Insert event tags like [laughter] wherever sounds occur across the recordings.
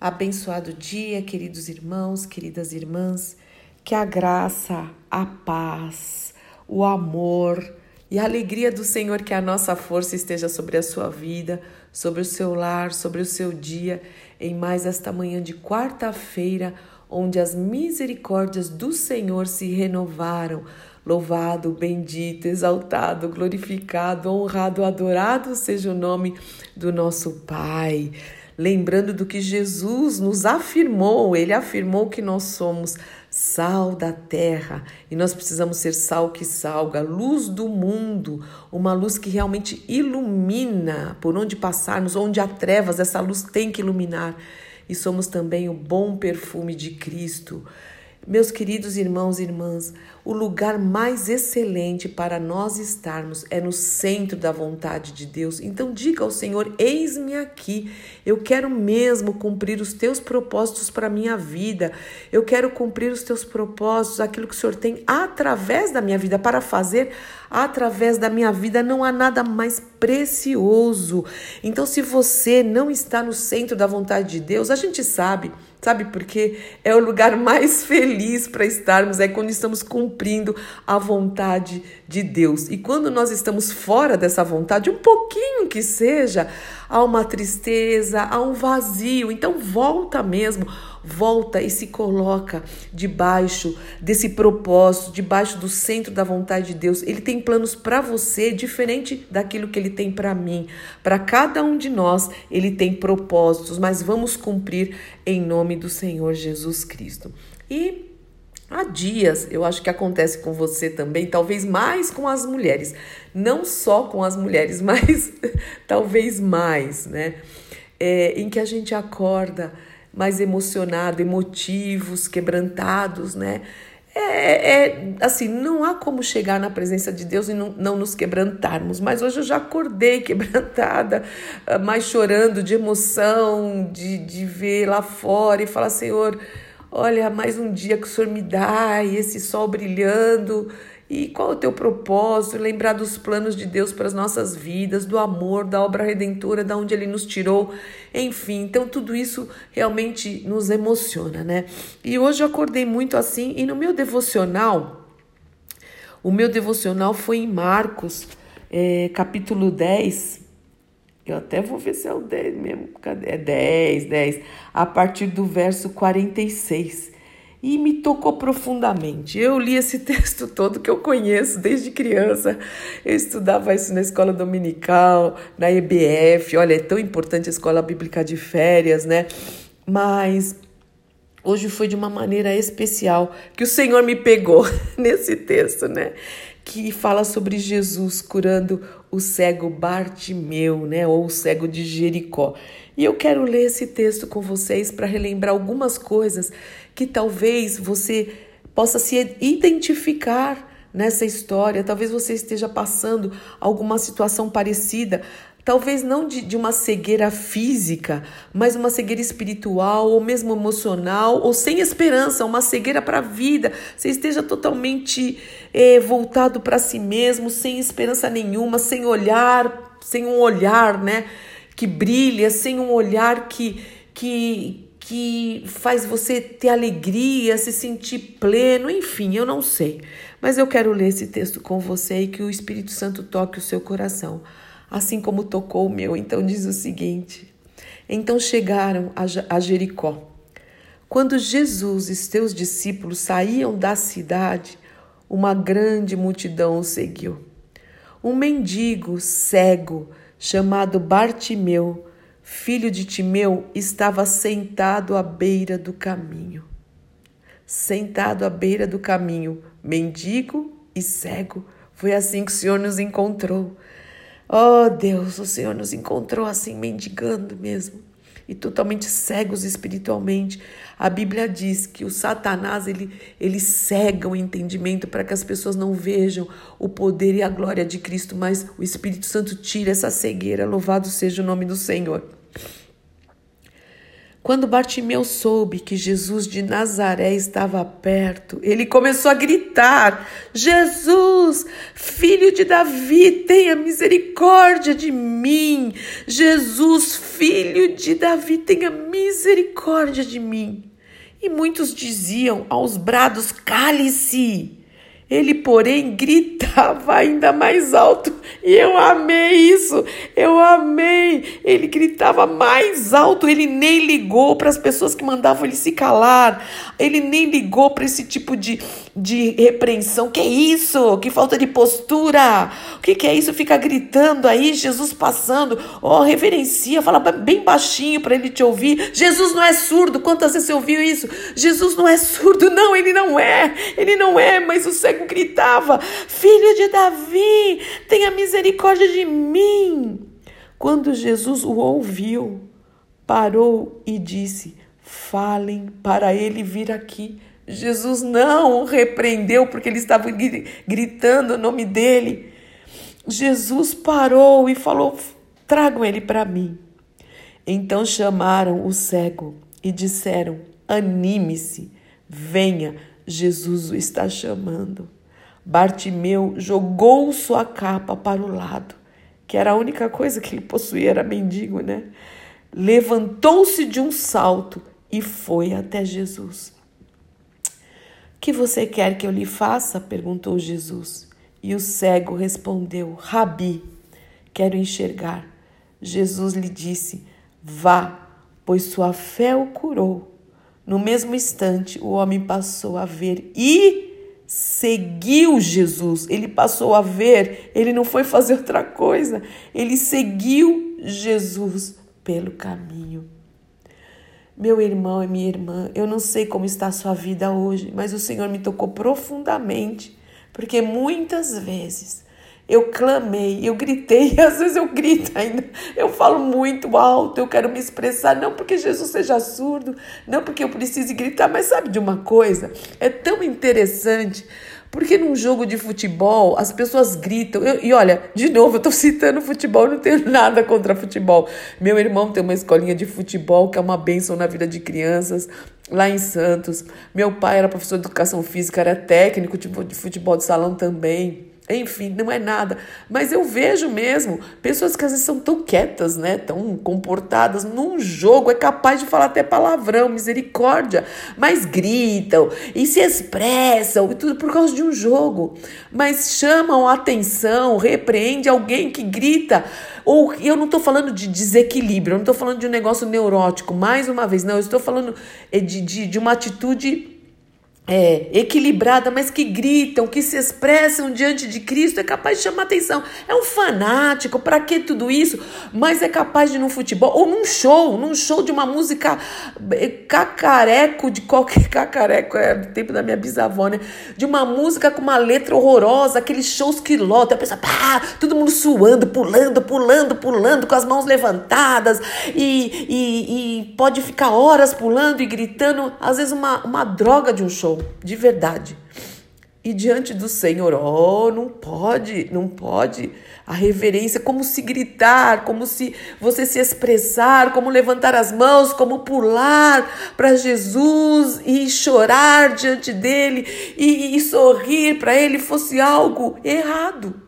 Abençoado dia, queridos irmãos, queridas irmãs, que a graça, a paz, o amor e a alegria do Senhor, que a nossa força esteja sobre a sua vida, sobre o seu lar, sobre o seu dia, em mais esta manhã de quarta-feira, onde as misericórdias do Senhor se renovaram. Louvado, bendito, exaltado, glorificado, honrado, adorado seja o nome do nosso Pai lembrando do que Jesus nos afirmou, ele afirmou que nós somos sal da terra e nós precisamos ser sal que salga, luz do mundo, uma luz que realmente ilumina por onde passarmos, onde há trevas, essa luz tem que iluminar. E somos também o bom perfume de Cristo. Meus queridos irmãos e irmãs, o lugar mais excelente para nós estarmos é no centro da vontade de Deus. Então diga ao Senhor: Eis-me aqui. Eu quero mesmo cumprir os teus propósitos para a minha vida. Eu quero cumprir os teus propósitos, aquilo que o Senhor tem através da minha vida para fazer através da minha vida. Não há nada mais precioso. Então, se você não está no centro da vontade de Deus, a gente sabe Sabe por quê? É o lugar mais feliz para estarmos, é quando estamos cumprindo a vontade de Deus. E quando nós estamos fora dessa vontade, um pouquinho que seja, há uma tristeza, há um vazio. Então volta mesmo, volta e se coloca debaixo desse propósito, debaixo do centro da vontade de Deus. Ele tem planos para você diferente daquilo que ele tem para mim. Para cada um de nós, ele tem propósitos, mas vamos cumprir em nome do Senhor Jesus Cristo. E Há dias, eu acho que acontece com você também, talvez mais com as mulheres, não só com as mulheres, [laughs] mas talvez mais, né? É, em que a gente acorda mais emocionado, emotivos, quebrantados, né? É, é, assim, não há como chegar na presença de Deus e não, não nos quebrantarmos. Mas hoje eu já acordei [laughs] quebrantada, ah, mais chorando de emoção, de, de ver lá fora e falar: Senhor, Olha, mais um dia que o Senhor me dá e esse sol brilhando. E qual é o teu propósito? Lembrar dos planos de Deus para as nossas vidas, do amor, da obra redentora, da onde Ele nos tirou, enfim. Então, tudo isso realmente nos emociona, né? E hoje eu acordei muito assim, e no meu devocional, o meu devocional foi em Marcos, é, capítulo 10, eu até vou ver se é o 10 mesmo. Cadê? É 10, 10. A partir do verso 46. E me tocou profundamente. Eu li esse [laughs] texto todo que eu conheço desde criança. Eu estudava isso na escola dominical, na EBF. Olha, é tão importante a escola bíblica de férias, né? Mas hoje foi de uma maneira especial que o Senhor me pegou [laughs] nesse texto, né? Que fala sobre Jesus curando o cego Bartimeu, né, ou o cego de Jericó. E eu quero ler esse texto com vocês para relembrar algumas coisas que talvez você possa se identificar nessa história. Talvez você esteja passando alguma situação parecida, talvez não de, de uma cegueira física, mas uma cegueira espiritual ou mesmo emocional ou sem esperança, uma cegueira para a vida. Você esteja totalmente eh, voltado para si mesmo, sem esperança nenhuma, sem olhar, sem um olhar, né, que brilha, sem um olhar que que que faz você ter alegria, se sentir pleno, enfim, eu não sei. Mas eu quero ler esse texto com você e que o Espírito Santo toque o seu coração assim como tocou o meu. Então diz o seguinte: Então chegaram a Jericó. Quando Jesus e seus discípulos saíam da cidade, uma grande multidão o seguiu. Um mendigo cego chamado Bartimeu, filho de Timeu, estava sentado à beira do caminho. Sentado à beira do caminho, mendigo e cego. Foi assim que o Senhor nos encontrou. Oh Deus, o Senhor nos encontrou assim, mendigando mesmo e totalmente cegos espiritualmente. A Bíblia diz que o Satanás ele, ele cega o entendimento para que as pessoas não vejam o poder e a glória de Cristo, mas o Espírito Santo tira essa cegueira. Louvado seja o nome do Senhor. Quando Bartimeu soube que Jesus de Nazaré estava perto, ele começou a gritar: Jesus, filho de Davi, tenha misericórdia de mim. Jesus, filho de Davi, tenha misericórdia de mim. E muitos diziam aos brados: cale-se. Ele, porém, gritava ainda mais alto e eu amei isso, eu amei. Ele gritava mais alto, ele nem ligou para as pessoas que mandavam ele se calar, ele nem ligou para esse tipo de, de repreensão. Que é isso? Que falta de postura. O que, que é isso? Fica gritando aí, Jesus passando. Oh, reverencia, fala bem baixinho para ele te ouvir. Jesus não é surdo. Quantas vezes você ouviu isso? Jesus não é surdo. Não, ele não é. Ele não é, mas o gritava: Filho de Davi, tenha misericórdia de mim. Quando Jesus o ouviu, parou e disse: Falem para ele vir aqui. Jesus não o repreendeu porque ele estava gritando o nome dele. Jesus parou e falou: Tragam ele para mim. Então chamaram o cego e disseram: Anime-se, venha, Jesus o está chamando. Bartimeu jogou sua capa para o lado, que era a única coisa que ele possuía, era mendigo, né? Levantou-se de um salto e foi até Jesus. Que você quer que eu lhe faça? perguntou Jesus. E o cego respondeu: Rabi, quero enxergar. Jesus lhe disse: Vá, pois sua fé o curou. No mesmo instante, o homem passou a ver e seguiu Jesus. Ele passou a ver, ele não foi fazer outra coisa. Ele seguiu Jesus pelo caminho. Meu irmão e minha irmã, eu não sei como está a sua vida hoje, mas o Senhor me tocou profundamente, porque muitas vezes eu clamei, eu gritei, [laughs] às vezes eu grito ainda, eu falo muito alto, eu quero me expressar, não porque Jesus seja surdo, não porque eu precise gritar, mas sabe de uma coisa? É tão interessante porque num jogo de futebol as pessoas gritam. Eu, e olha, de novo, eu estou citando futebol, não tenho [laughs] nada contra futebol. Meu irmão tem uma escolinha de futebol que é uma bênção na vida de crianças lá em Santos. Meu pai era professor de educação física, era técnico de futebol de salão também. Enfim, não é nada. Mas eu vejo mesmo pessoas que às vezes são tão quietas, né? Tão comportadas. Num jogo é capaz de falar até palavrão, misericórdia. Mas gritam e se expressam e tudo por causa de um jogo. Mas chamam a atenção, repreende alguém que grita. Ou eu não estou falando de desequilíbrio, eu não estou falando de um negócio neurótico, mais uma vez, não. Eu estou falando eh, de, de, de uma atitude é, equilibrada, mas que gritam, que se expressam diante de Cristo, é capaz de chamar atenção. É um fanático, para que tudo isso? Mas é capaz de num futebol, ou num show, num show de uma música é, cacareco, de qualquer [laughs] cacareco, é do tempo da minha bisavó, né? De uma música com uma letra horrorosa, aqueles shows que lotam, a pessoa, pá, todo mundo suando, pulando, pulando, pulando, com as mãos levantadas, e, e, e pode ficar horas pulando e gritando, às vezes uma, uma droga de um show de verdade. E diante do Senhor, oh, não pode, não pode. A reverência, como se gritar, como se você se expressar, como levantar as mãos, como pular para Jesus e chorar diante dele e, e sorrir para ele fosse algo errado.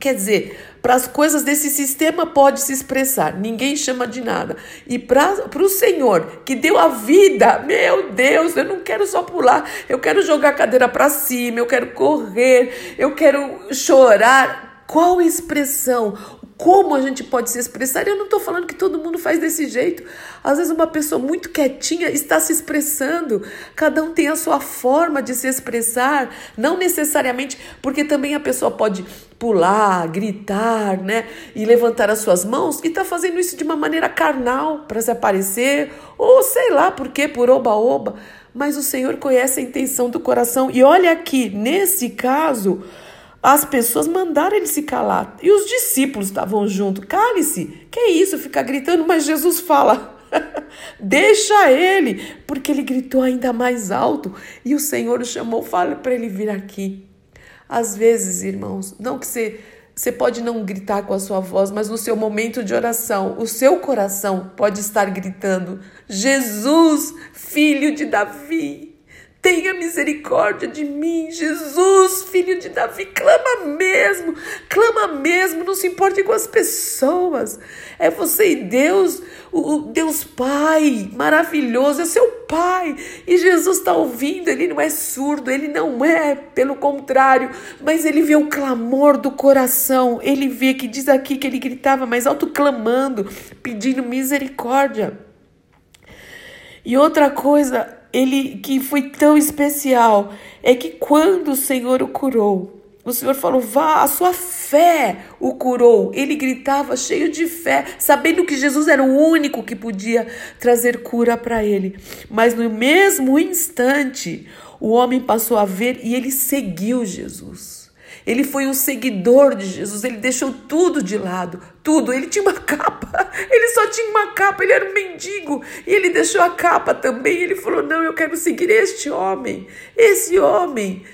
Quer dizer, para as coisas desse sistema pode se expressar, ninguém chama de nada. E para o Senhor que deu a vida, meu Deus, eu não quero só pular, eu quero jogar a cadeira para cima, eu quero correr, eu quero chorar. Qual expressão? Como a gente pode se expressar. Eu não estou falando que todo mundo faz desse jeito. Às vezes, uma pessoa muito quietinha está se expressando. Cada um tem a sua forma de se expressar. Não necessariamente, porque também a pessoa pode pular, gritar, né? E levantar as suas mãos e está fazendo isso de uma maneira carnal para se aparecer, ou sei lá por quê, por oba-oba. Mas o Senhor conhece a intenção do coração. E olha aqui, nesse caso. As pessoas mandaram ele se calar. E os discípulos estavam junto. Cale-se. Que é isso? Ficar gritando, mas Jesus fala. [laughs] Deixa ele, porque ele gritou ainda mais alto e o Senhor o chamou, fala para ele vir aqui. Às vezes, irmãos, não que você você pode não gritar com a sua voz, mas no seu momento de oração, o seu coração pode estar gritando: Jesus, filho de Davi, tenha misericórdia de mim, Jesus, filho de Davi, clama mesmo, clama mesmo, não se importe com as pessoas. É você e Deus, o Deus Pai, maravilhoso, é seu Pai. E Jesus está ouvindo, ele não é surdo, ele não é, pelo contrário, mas ele vê o clamor do coração. Ele vê que diz aqui que ele gritava mais alto, clamando, pedindo misericórdia. E outra coisa, ele que foi tão especial é que quando o Senhor o curou, o Senhor falou: "Vá, a sua fé o curou". Ele gritava cheio de fé, sabendo que Jesus era o único que podia trazer cura para ele. Mas no mesmo instante, o homem passou a ver e ele seguiu Jesus. Ele foi um seguidor de Jesus, ele deixou tudo de lado, tudo. Ele tinha uma [laughs] capa, ele só tinha uma capa, ele era um mendigo e ele deixou a capa também. Ele falou: Não, eu quero seguir este homem, esse homem.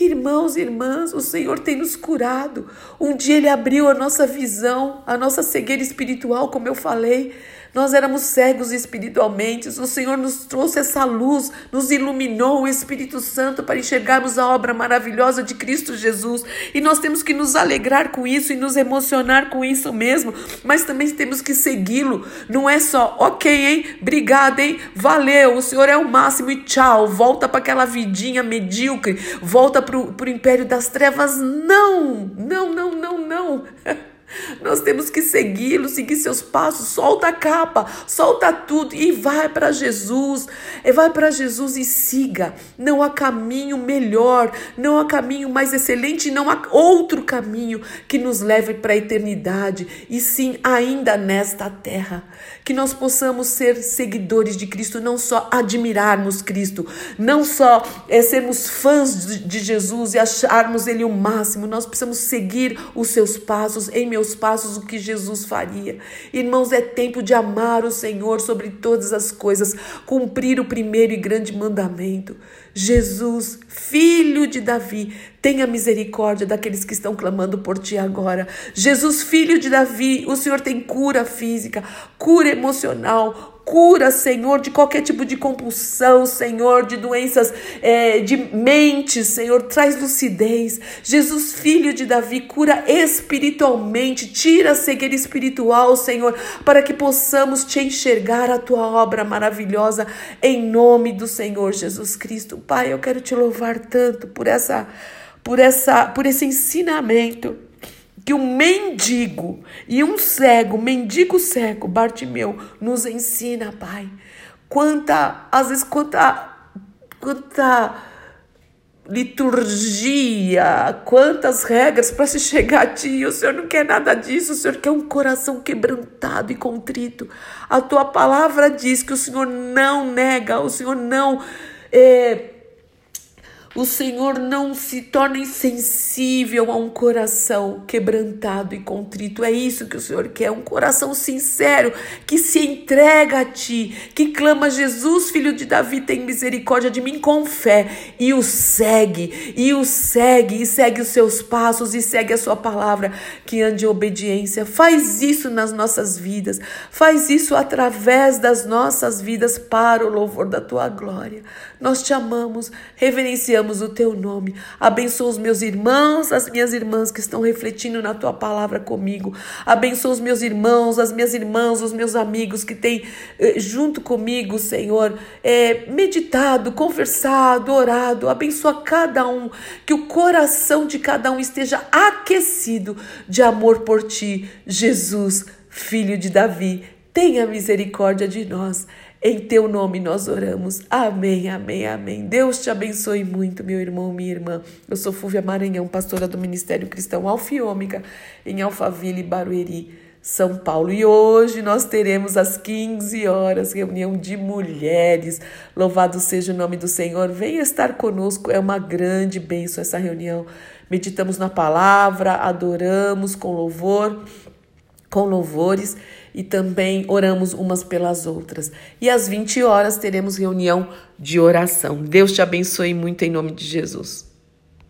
Irmãos e irmãs, o Senhor tem nos curado. Um dia Ele abriu a nossa visão, a nossa cegueira espiritual, como eu falei. Nós éramos cegos espiritualmente. O Senhor nos trouxe essa luz, nos iluminou o Espírito Santo para enxergarmos a obra maravilhosa de Cristo Jesus. E nós temos que nos alegrar com isso e nos emocionar com isso mesmo, mas também temos que segui-lo. Não é só, ok, hein? Obrigada, hein? Valeu, o Senhor é o máximo e tchau. Volta para aquela vidinha medíocre, volta para o império das trevas. Não, não, não, não, não. [laughs] Nós temos que segui-lo, seguir seus passos. Solta a capa, solta tudo e vai para Jesus. E vai para Jesus e siga. Não há caminho melhor, não há caminho mais excelente, não há outro caminho que nos leve para a eternidade. E sim, ainda nesta terra, que nós possamos ser seguidores de Cristo, não só admirarmos Cristo, não só é, sermos fãs de, de Jesus e acharmos Ele o máximo. Nós precisamos seguir os seus passos em meu meus passos o que Jesus faria. Irmãos, é tempo de amar o Senhor sobre todas as coisas, cumprir o primeiro e grande mandamento. Jesus, filho de Davi, tenha misericórdia daqueles que estão clamando por ti agora. Jesus, filho de Davi, o Senhor tem cura física, cura emocional, Cura, Senhor, de qualquer tipo de compulsão, Senhor, de doenças é, de mente, Senhor, traz lucidez. Jesus, filho de Davi, cura espiritualmente, tira a cegueira espiritual, Senhor, para que possamos te enxergar a tua obra maravilhosa, em nome do Senhor Jesus Cristo. Pai, eu quero te louvar tanto por essa, por essa, por esse ensinamento que um mendigo e um cego, mendigo cego, Bartimeu, nos ensina, Pai. Quanta, às vezes, quanta, quanta liturgia, quantas regras para se chegar a ti. O Senhor não quer nada disso, o Senhor quer um coração quebrantado e contrito. A tua palavra diz que o Senhor não nega, o Senhor não. É, o Senhor não se torna insensível a um coração quebrantado e contrito. É isso que o Senhor quer, um coração sincero que se entrega a ti, que clama Jesus, filho de Davi, tem misericórdia de mim com fé e o segue, e o segue, e segue os seus passos e segue a sua palavra, que ande em obediência. Faz isso nas nossas vidas. Faz isso através das nossas vidas para o louvor da tua glória. Nós te amamos, reverenciamos o teu nome. Abençoa os meus irmãos, as minhas irmãs que estão refletindo na tua palavra comigo. Abençoa os meus irmãos, as minhas irmãs, os meus amigos que têm eh, junto comigo, Senhor, eh, meditado, conversado, orado. Abençoa cada um, que o coração de cada um esteja aquecido de amor por ti, Jesus, filho de Davi. Tenha misericórdia de nós. Em teu nome nós oramos. Amém, amém, amém. Deus te abençoe muito, meu irmão, minha irmã. Eu sou Fúvia Maranhão, pastora do Ministério Cristão Alfiômica, em Alphaville, Barueri, São Paulo. E hoje nós teremos às 15 horas reunião de mulheres. Louvado seja o nome do Senhor. Venha estar conosco, é uma grande bênção essa reunião. Meditamos na palavra, adoramos com louvor, com louvores e também oramos umas pelas outras. E às 20 horas teremos reunião de oração. Deus te abençoe muito em nome de Jesus.